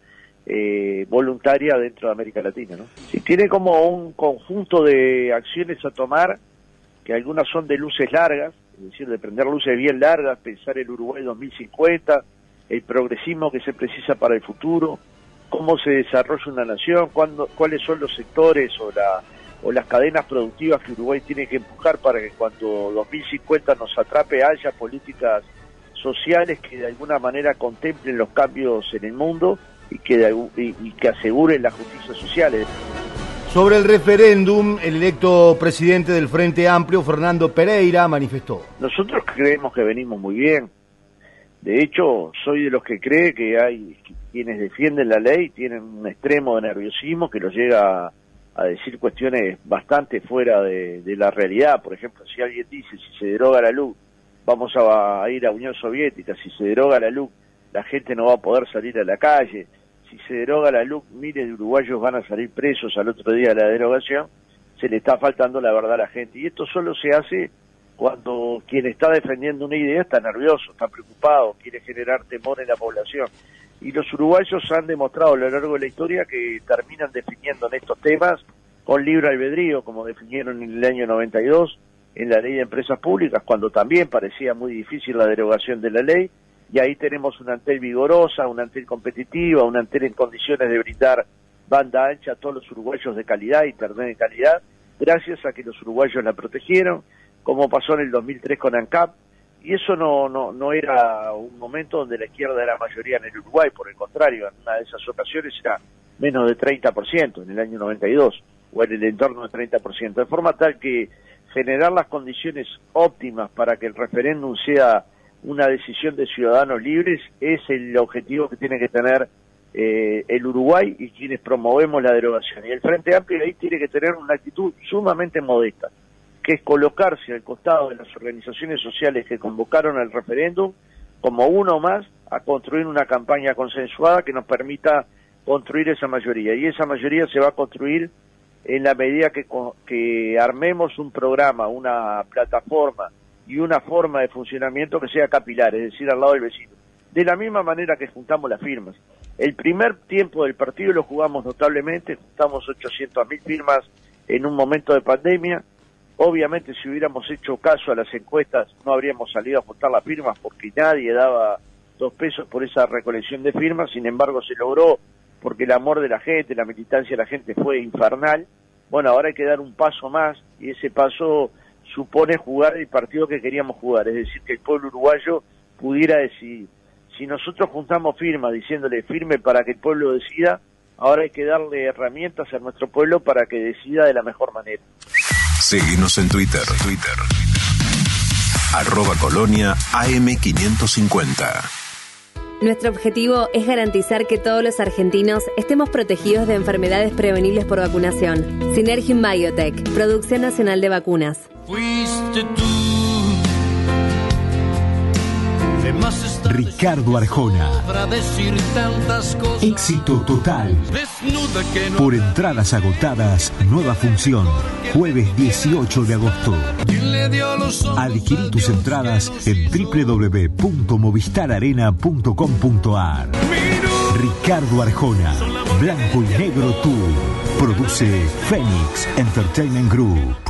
eh, voluntaria dentro de América Latina. ¿no? Sí, tiene como un conjunto de acciones a tomar, que algunas son de luces largas, es decir, de prender luces bien largas, pensar el Uruguay 2050, el progresismo que se precisa para el futuro, cómo se desarrolla una nación, cuándo, cuáles son los sectores o la o las cadenas productivas que Uruguay tiene que empujar para que cuando 2050 nos atrape haya políticas sociales que de alguna manera contemplen los cambios en el mundo y que, y, que aseguren la justicia social. Sobre el referéndum, el electo presidente del Frente Amplio, Fernando Pereira, manifestó. Nosotros creemos que venimos muy bien. De hecho, soy de los que cree que hay quienes defienden la ley tienen un extremo de nerviosismo que los llega a decir cuestiones bastante fuera de, la realidad. Por ejemplo, si alguien dice, si se deroga la luz, vamos a, ir a Unión Soviética, si se deroga la luz, la gente no va a poder salir a la calle, si se deroga la luz, miles de uruguayos van a salir presos al otro día de la derogación, se le está faltando la verdad a la gente. Y esto solo se hace cuando quien está defendiendo una idea está nervioso, está preocupado, quiere generar temor en la población. Y los uruguayos han demostrado a lo largo de la historia que terminan definiendo en estos temas con libre albedrío, como definieron en el año 92 en la ley de empresas públicas, cuando también parecía muy difícil la derogación de la ley, y ahí tenemos una antel vigorosa, una antel competitiva, una antel en condiciones de brindar banda ancha a todos los uruguayos de calidad, internet de calidad, gracias a que los uruguayos la protegieron, como pasó en el 2003 con ANCAP, y eso no, no, no era un momento donde la izquierda era mayoría en el Uruguay, por el contrario, en una de esas ocasiones era menos de 30% en el año 92, o en el entorno de 30%, de forma tal que generar las condiciones óptimas para que el referéndum sea una decisión de ciudadanos libres es el objetivo que tiene que tener eh, el Uruguay y quienes promovemos la derogación. Y el Frente Amplio ahí tiene que tener una actitud sumamente modesta, que es colocarse al costado de las organizaciones sociales que convocaron al referéndum como uno más a construir una campaña consensuada que nos permita construir esa mayoría. Y esa mayoría se va a construir en la medida que, que armemos un programa, una plataforma y una forma de funcionamiento que sea capilar, es decir, al lado del vecino. De la misma manera que juntamos las firmas. El primer tiempo del partido lo jugamos notablemente, juntamos 800.000 firmas en un momento de pandemia. Obviamente si hubiéramos hecho caso a las encuestas no habríamos salido a juntar las firmas porque nadie daba dos pesos por esa recolección de firmas, sin embargo se logró porque el amor de la gente, la militancia de la gente fue infernal. Bueno, ahora hay que dar un paso más y ese paso supone jugar el partido que queríamos jugar, es decir, que el pueblo uruguayo pudiera decidir. Si nosotros juntamos firmas diciéndole firme para que el pueblo decida, ahora hay que darle herramientas a nuestro pueblo para que decida de la mejor manera. Seguimos en Twitter, Twitter. Arroba Colonia AM550. Nuestro objetivo es garantizar que todos los argentinos estemos protegidos de enfermedades prevenibles por vacunación. Synergium Biotech, Producción Nacional de Vacunas. Fuiste tú. Ricardo Arjona. Éxito total. Por entradas agotadas, nueva función. Jueves 18 de agosto. ¿Quién le dio los ojos Adquirí tus entradas en www.movistararena.com.ar. Ricardo Arjona, Blanco y Negro Tour. Produce Phoenix Entertainment Group.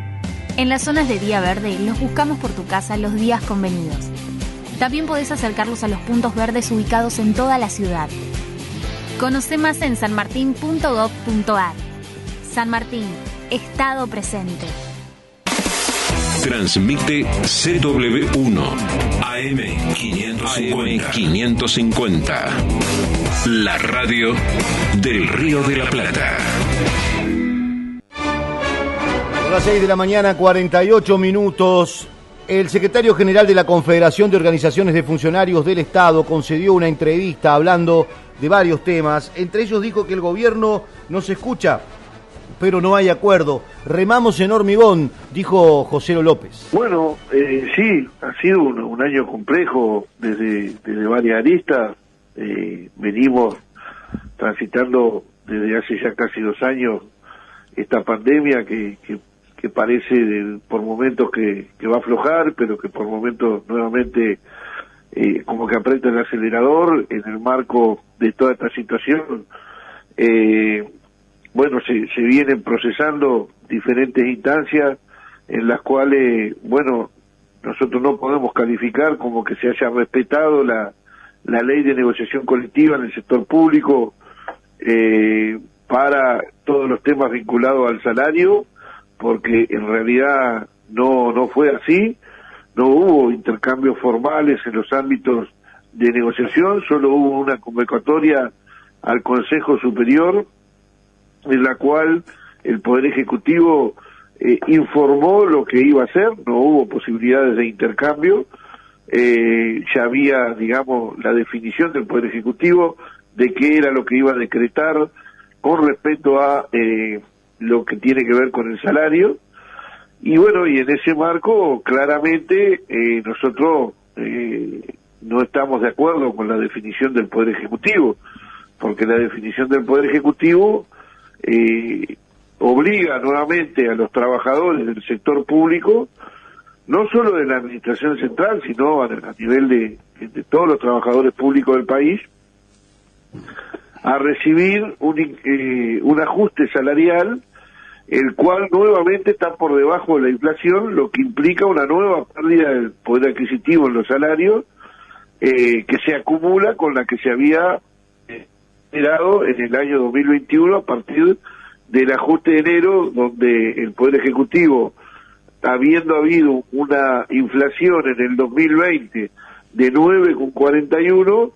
En las zonas de día verde los buscamos por tu casa los días convenidos. También podés acercarlos a los puntos verdes ubicados en toda la ciudad. Conoce más en sanmartin.gov.ar. San Martín, Estado presente. Transmite CW1 AM550. La radio del Río de la Plata. Son las 6 de la mañana, 48 minutos. El secretario general de la Confederación de Organizaciones de Funcionarios del Estado concedió una entrevista hablando de varios temas. Entre ellos dijo que el gobierno no se escucha, pero no hay acuerdo. Remamos en hormigón, dijo José López. Bueno, eh, sí, ha sido un, año complejo desde, desde varias aristas. Eh, venimos transitando desde hace ya casi dos años esta pandemia que, que parece de- por momentos que, que va a aflojar, pero que por momentos nuevamente eh, como que aprieta el acelerador en el marco de toda esta situación. Eh, bueno, se, se vienen procesando diferentes instancias en las cuales, bueno, nosotros no podemos calificar como que se haya respetado la, la ley de negociación colectiva en el sector público eh, para todos los temas vinculados al salario, porque en realidad no, no fue así, no hubo intercambios formales en los ámbitos de negociación, solo hubo una convocatoria al Consejo Superior en la cual el Poder Ejecutivo eh, informó lo que iba a hacer, no hubo posibilidades de intercambio, eh, ya había, digamos, la definición del Poder Ejecutivo de qué era lo que iba a decretar con respecto a eh, lo que tiene que ver con el salario. Y bueno, y en ese marco, claramente, eh, nosotros eh, no estamos de acuerdo con la definición del Poder Ejecutivo, porque la definición del Poder Ejecutivo eh, obliga nuevamente a los trabajadores del sector público, no solo de la Administración Central, sino a, nivel de, de todos los trabajadores públicos del país, a recibir un, eh, un ajuste salarial, el cual nuevamente está por debajo de la inflación, lo que implica una nueva pérdida del poder adquisitivo en los salarios, eh, que se acumula con la que se había eh, generado en el año 2021 a partir del ajuste de enero, donde el Poder Ejecutivo, habiendo habido una inflación en el 2020 de 9,41,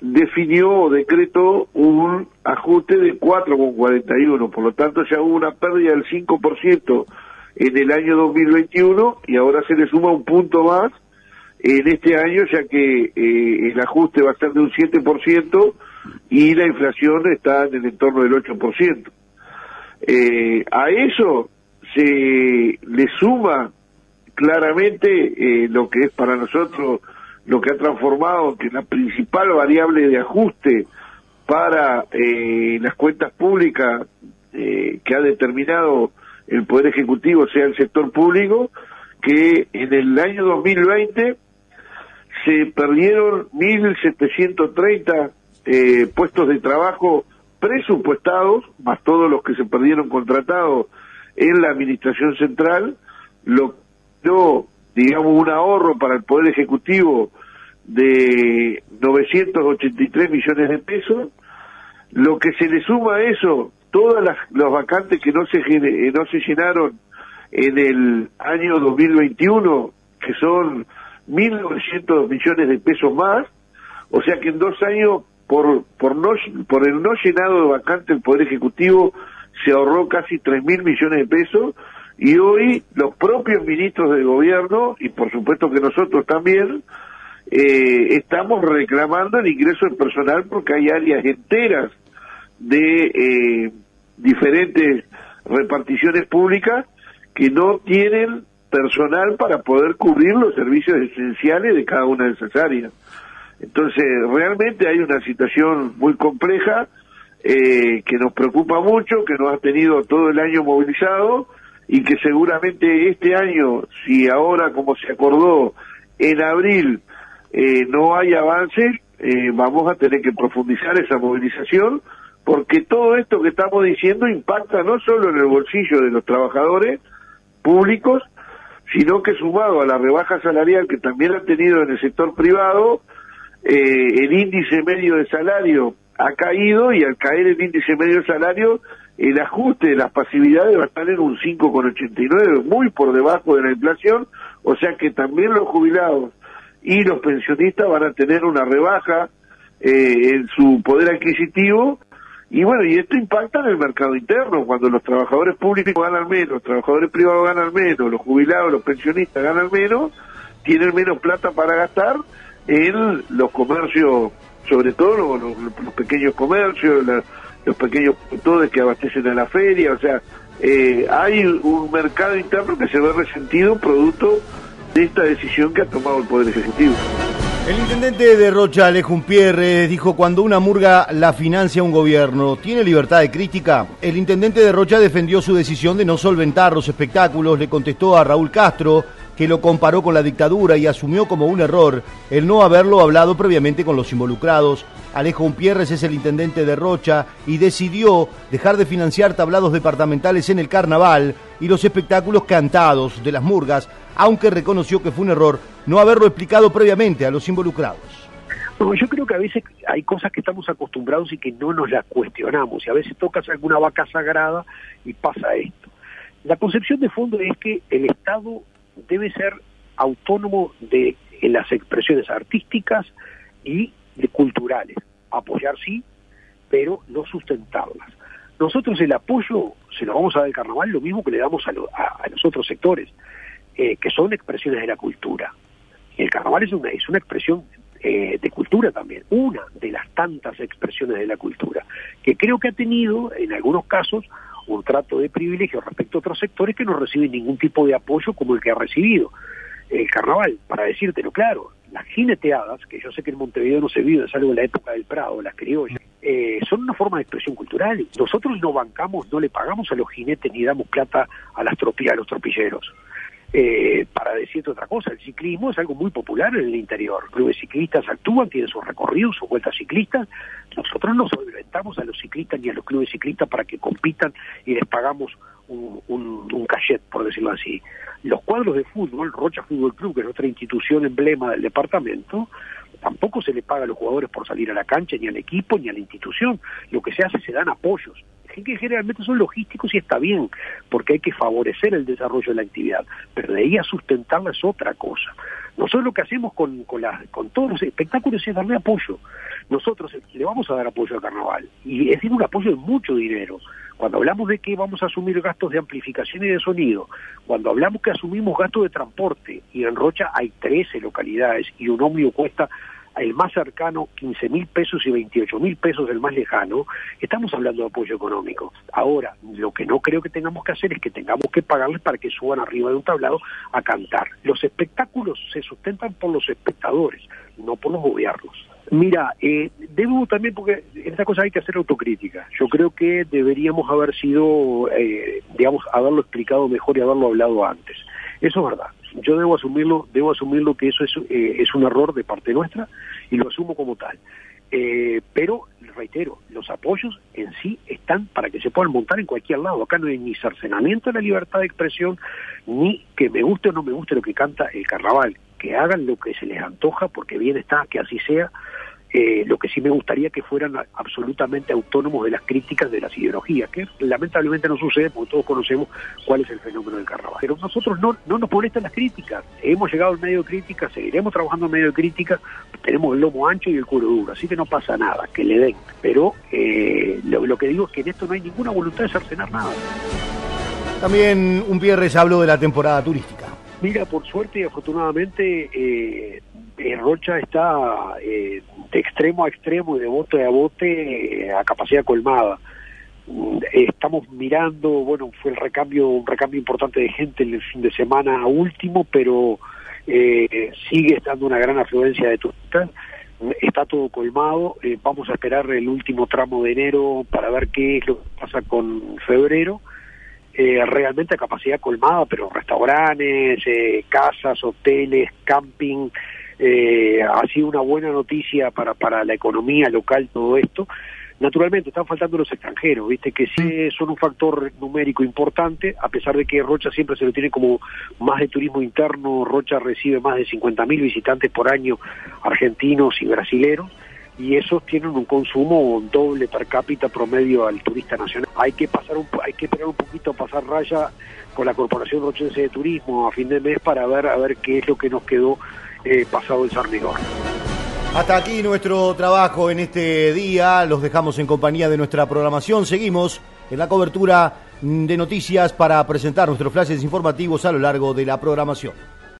definió o decretó un ajuste de 4,41, por lo tanto ya hubo una pérdida del 5% en el año 2021 y ahora se le suma un punto más en este año ya que eh, el ajuste va a ser de un 7% y la inflación está en el entorno del 8%. Eh, a eso se le suma claramente eh, lo que es para nosotros lo que ha transformado que la principal variable de ajuste para eh, las cuentas públicas eh, que ha determinado el Poder Ejecutivo sea el sector público, que en el año 2020 se perdieron 1.730 eh, puestos de trabajo presupuestados, más todos los que se perdieron contratados en la Administración Central, lo que dio, digamos, un ahorro para el Poder Ejecutivo de 983 millones de pesos, lo que se le suma a eso, todas las, las vacantes que no se, eh, no se llenaron en el año 2021, que son 1.900 millones de pesos más, o sea que en dos años, por, por, no, por el no llenado de vacantes, el Poder Ejecutivo se ahorró casi 3.000 millones de pesos, y hoy los propios ministros del gobierno, y por supuesto que nosotros también, eh, estamos reclamando el ingreso del personal porque hay áreas enteras de eh, diferentes reparticiones públicas que no tienen personal para poder cubrir los servicios esenciales de cada una de esas áreas. Entonces, realmente hay una situación muy compleja eh, que nos preocupa mucho, que nos ha tenido todo el año movilizado y que seguramente este año, si ahora como se acordó en abril eh, no hay avances, eh, vamos a tener que profundizar esa movilización porque todo esto que estamos diciendo impacta no solo en el bolsillo de los trabajadores públicos, sino que sumado a la rebaja salarial que también ha tenido en el sector privado, eh, el índice medio de salario ha caído y al caer el índice medio de salario, el ajuste de las pasividades va a estar en un 5,89, muy por debajo de la inflación, o sea que también los jubilados y los pensionistas van a tener una rebaja eh, en su poder adquisitivo y bueno, y esto impacta en el mercado interno, cuando los trabajadores públicos ganan menos, los trabajadores privados ganan menos, los jubilados, los pensionistas ganan menos, tienen menos plata para gastar en los comercios, sobre todo los, pequeños comercios, la- los pequeños productores que abastecen a la feria, o sea, eh, hay un mercado interno que se ve resentido producto de esta decisión que ha tomado el Poder Ejecutivo. El intendente de Rocha, Alejo Pierre, dijo cuando una murga la financia un gobierno, ¿tiene libertad de crítica? El intendente de Rocha defendió su decisión de no solventar los espectáculos, le contestó a Raúl Castro, que lo comparó con la dictadura y asumió como un error el no haberlo hablado previamente con los involucrados. Alejo Umpierres es el intendente de Rocha y decidió dejar de financiar tablados departamentales en el carnaval y los espectáculos cantados de las murgas, aunque reconoció que fue un error no haberlo explicado previamente a los involucrados. No, yo creo que a veces hay cosas que estamos acostumbrados y que no nos las cuestionamos. Y a veces tocas alguna vaca sagrada y pasa esto. La concepción de fondo es que el Estado debe ser autónomo de en las expresiones artísticas y de culturales. Apoyar sí, pero no sustentarlas. Nosotros el apoyo se lo vamos a dar al carnaval lo mismo que le damos a, a- a los otros sectores, eh, que son expresiones de la cultura. El carnaval es una, es una expresión eh, de cultura también, una de las tantas expresiones de la cultura, que creo que ha tenido en algunos casos un trato de privilegio respecto a otros sectores que no reciben ningún tipo de apoyo como el que ha recibido el carnaval, para decírtelo claro, las jineteadas, que yo sé que en Montevideo no se vive, es algo de la época del Prado, las criollas, eh, son una forma de expresión cultural. Nosotros no bancamos, no le pagamos a los jinetes ni damos plata a las tropillas, a los tropilleros. Eh, para decirte otra cosa, el ciclismo es algo muy popular en el interior. Clubes ciclistas actúan, tienen sus recorridos, sus vueltas ciclistas. Nosotros no solventamos a los ciclistas ni a los clubes ciclistas para que compitan y les pagamos un, un, cachet, por decirlo así. Los cuadros de fútbol, Rocha Fútbol Club, que es otra institución emblema del departamento, tampoco se le paga a los jugadores por salir a la cancha, ni al equipo, ni a la institución. Lo que se hace, se dan apoyos que generalmente son logísticos y está bien, porque hay que favorecer el desarrollo de la actividad, pero de ahí a sustentarla es otra cosa. Nosotros lo que hacemos con, todos los espectáculos es darle apoyo. Nosotros le vamos a dar apoyo al carnaval, y es decir, un apoyo de mucho dinero. Cuando hablamos de que vamos a asumir gastos de amplificación y de sonido, cuando hablamos que asumimos gastos de transporte, y en Rocha hay 13 localidades y un ómnibus cuesta el más cercano 15 mil pesos y 28 mil pesos el más lejano, estamos hablando de apoyo económico. Ahora, lo que no creo que tengamos que hacer es que tengamos que pagarles para que suban arriba de un tablado a cantar. Los espectáculos se sustentan por los espectadores, no por los gobiernos. Mira, eh, debo también, porque en esta cosa hay que hacer autocrítica. Yo creo que deberíamos haber sido, eh, digamos, haberlo explicado mejor y haberlo hablado antes. Eso es verdad yo debo asumirlo, debo asumirlo que eso es, eh, es un error de parte nuestra y lo asumo como tal. Eh, pero, reitero, los apoyos en sí están para que se puedan montar en cualquier lado. Acá no hay ni cercenamiento de la libertad de expresión, ni que me guste o no me guste lo que canta el carnaval. Que hagan lo que se les antoja, porque bien está que así sea, eh, lo que sí me gustaría que fueran absolutamente autónomos de las críticas de las ideologías, que lamentablemente no sucede porque todos conocemos cuál es el fenómeno del carnaval. Pero nosotros no, no nos molestan las críticas, hemos llegado al medio de crítica, seguiremos trabajando en medio de crítica, tenemos el lomo ancho y el cuero duro, así que no pasa nada, que le den. Pero eh, lo, lo, que digo es que en esto no hay ninguna voluntad de cercenar nada. También un viernes habló de la temporada turística. Mira, por suerte y afortunadamente, eh, Rocha está eh, de extremo a extremo y de bote a bote eh, a capacidad colmada. Mm, estamos mirando, bueno, fue el recambio, un recambio importante de gente en el fin de semana último, pero eh, sigue estando una gran afluencia de turistas. Está todo colmado. Eh, vamos a esperar el último tramo de enero para ver qué es lo que pasa con febrero. Eh, realmente a capacidad colmada, pero restaurantes, eh, casas, hoteles, camping, eh, ha sido una buena noticia para, para la economía local todo esto. Naturalmente, están faltando los extranjeros, viste que sí son un factor numérico importante, a pesar de que Rocha siempre se lo tiene como más de turismo interno, Rocha recibe más de 50.000 visitantes por año argentinos y brasileros, y esos tienen un consumo doble per cápita promedio al turista nacional. Hay que pasar un, hay que esperar un poquito a pasar raya con la Corporación Rochense de Turismo a fin de mes para ver a ver qué es lo que nos quedó pasado el Sarmigón. Hasta aquí nuestro trabajo en este día. Los dejamos en compañía de nuestra programación. Seguimos en la cobertura de noticias para presentar nuestros flashes informativos a lo largo de la programación.